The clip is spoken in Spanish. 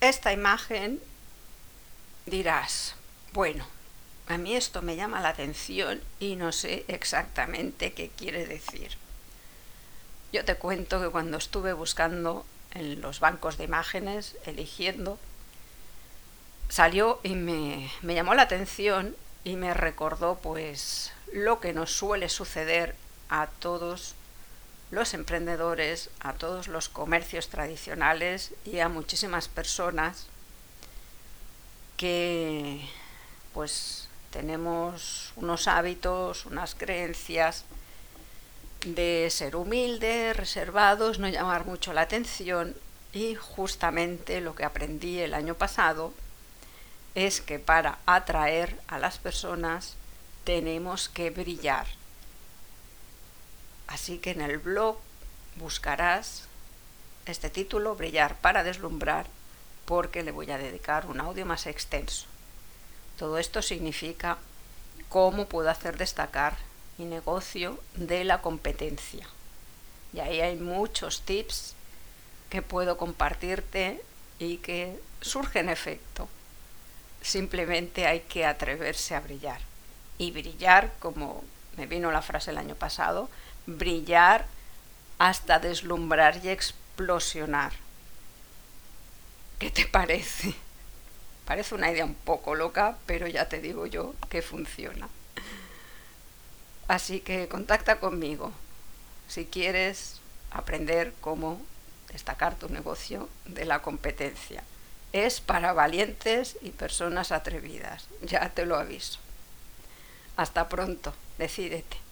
esta imagen dirás, bueno, a mí esto me llama la atención y no sé exactamente qué quiere decir. Yo te cuento que cuando estuve buscando en los bancos de imágenes, eligiendo, salió y me, me llamó la atención y me recordó pues lo que nos suele suceder a todos los emprendedores, a todos los comercios tradicionales y a muchísimas personas que pues tenemos unos hábitos, unas creencias de ser humildes, reservados, no llamar mucho la atención y justamente lo que aprendí el año pasado es que para atraer a las personas tenemos que brillar. Así que en el blog buscarás este título, Brillar para deslumbrar, porque le voy a dedicar un audio más extenso. Todo esto significa cómo puedo hacer destacar mi negocio de la competencia. Y ahí hay muchos tips que puedo compartirte y que surgen efecto. Simplemente hay que atreverse a brillar. Y brillar, como me vino la frase el año pasado, brillar hasta deslumbrar y explosionar. ¿Qué te parece? Parece una idea un poco loca, pero ya te digo yo que funciona. Así que contacta conmigo si quieres aprender cómo destacar tu negocio de la competencia. Es para valientes y personas atrevidas, ya te lo aviso. Hasta pronto, decídete.